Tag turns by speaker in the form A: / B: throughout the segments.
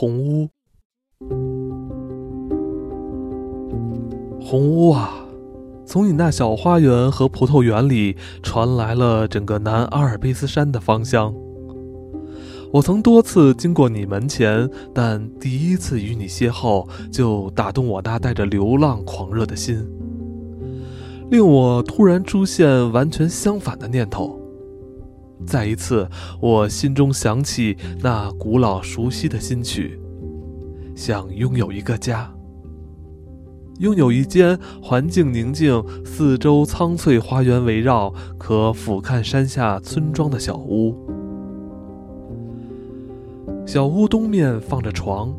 A: 红屋。红屋啊，从你那小花园和葡萄园里传来了整个南阿尔卑斯山的芳香。我曾多次经过你门前，但第一次与你邂逅，就打动我那带着流浪狂热的心，令我突然出现完全相反的念头。再一次，我心中响起那古老熟悉的新曲，想拥有一个家，拥有一间环境宁静、四周苍翠花园围绕、可俯瞰山下村庄的小屋。小屋东面放着床，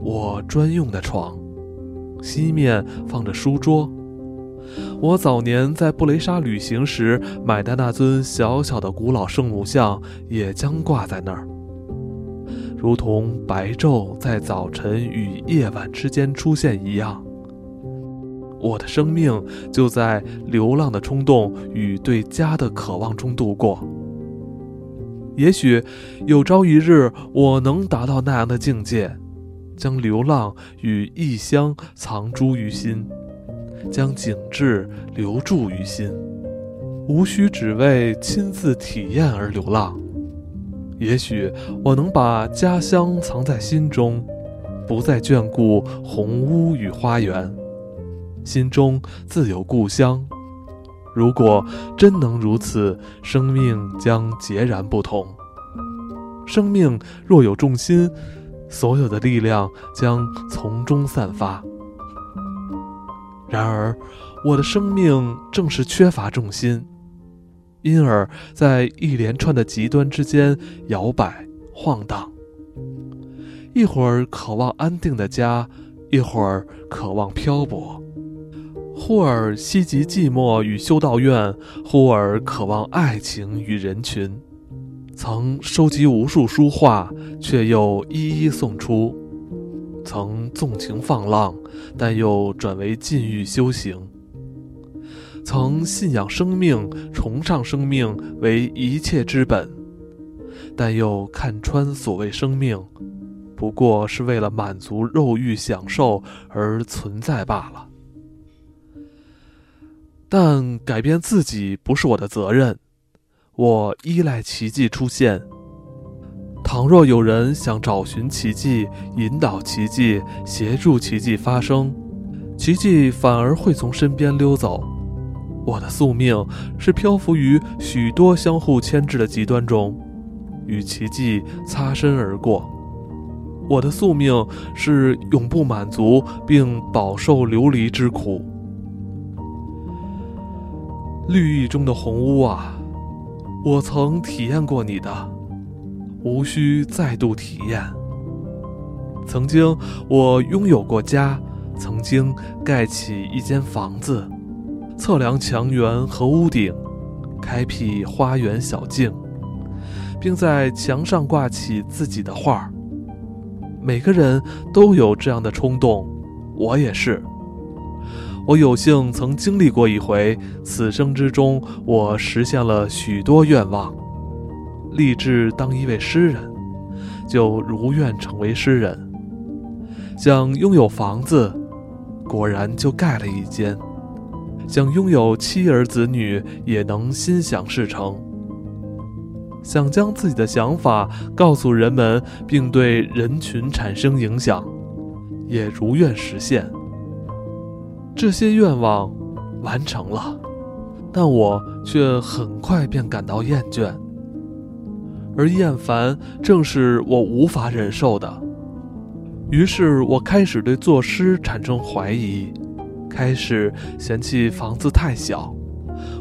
A: 我专用的床；西面放着书桌。我早年在布雷沙旅行时买的那尊小小的古老圣母像也将挂在那儿，如同白昼在早晨与夜晚之间出现一样。我的生命就在流浪的冲动与对家的渴望中度过。也许有朝一日，我能达到那样的境界，将流浪与异乡藏诸于心，将景致留住于心，无需只为亲自体验而流浪。也许我能把家乡藏在心中，不再眷顾红屋与花园，心中自有故乡。如果真能如此，生命将截然不同。生命若有重心，所有的力量将从中散发。然而，我的生命正是缺乏重心，因而，在一连串的极端之间摇摆晃荡。一会儿渴望安定的家，一会儿渴望漂泊。忽而希极寂寞与修道院，忽而渴望爱情与人群。曾收集无数书画，却又一一送出；曾纵情放浪，但又转为禁欲修行；曾信仰生命，崇尚生命为一切之本，但又看穿所谓生命，不过是为了满足肉欲享受而存在罢了。但改变自己不是我的责任，我依赖奇迹出现。倘若有人想找寻奇迹、引导奇迹、协助奇迹发生，奇迹反而会从身边溜走。我的宿命是漂浮于许多相互牵制的极端中，与奇迹擦身而过。我的宿命是永不满足，并饱受流离之苦。绿意中的红屋啊，我曾体验过你的，无需再度体验。曾经我拥有过家，曾经盖起一间房子，测量墙垣和屋顶，开辟花园小径，并在墙上挂起自己的画儿。每个人都有这样的冲动，我也是。我有幸曾经历过一回，此生之中，我实现了许多愿望，立志当一位诗人，就如愿成为诗人；想拥有房子，果然就盖了一间；想拥有妻儿子女，也能心想事成；想将自己的想法告诉人们，并对人群产生影响，也如愿实现。这些愿望完成了，但我却很快便感到厌倦，而厌烦正是我无法忍受的。于是我开始对作诗产生怀疑，开始嫌弃房子太小，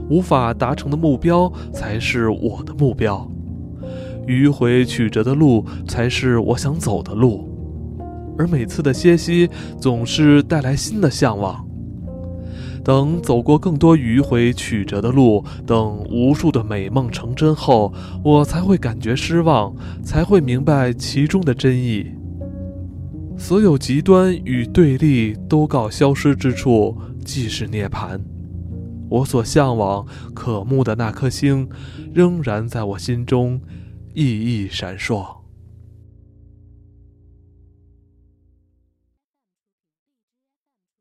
A: 无法达成的目标才是我的目标，迂回曲折的路才是我想走的路，而每次的歇息总是带来新的向往。等走过更多迂回曲折的路，等无数的美梦成真后，我才会感觉失望，才会明白其中的真意。所有极端与对立都告消失之处，即是涅槃。我所向往、渴慕的那颗星，仍然在我心中熠熠闪烁。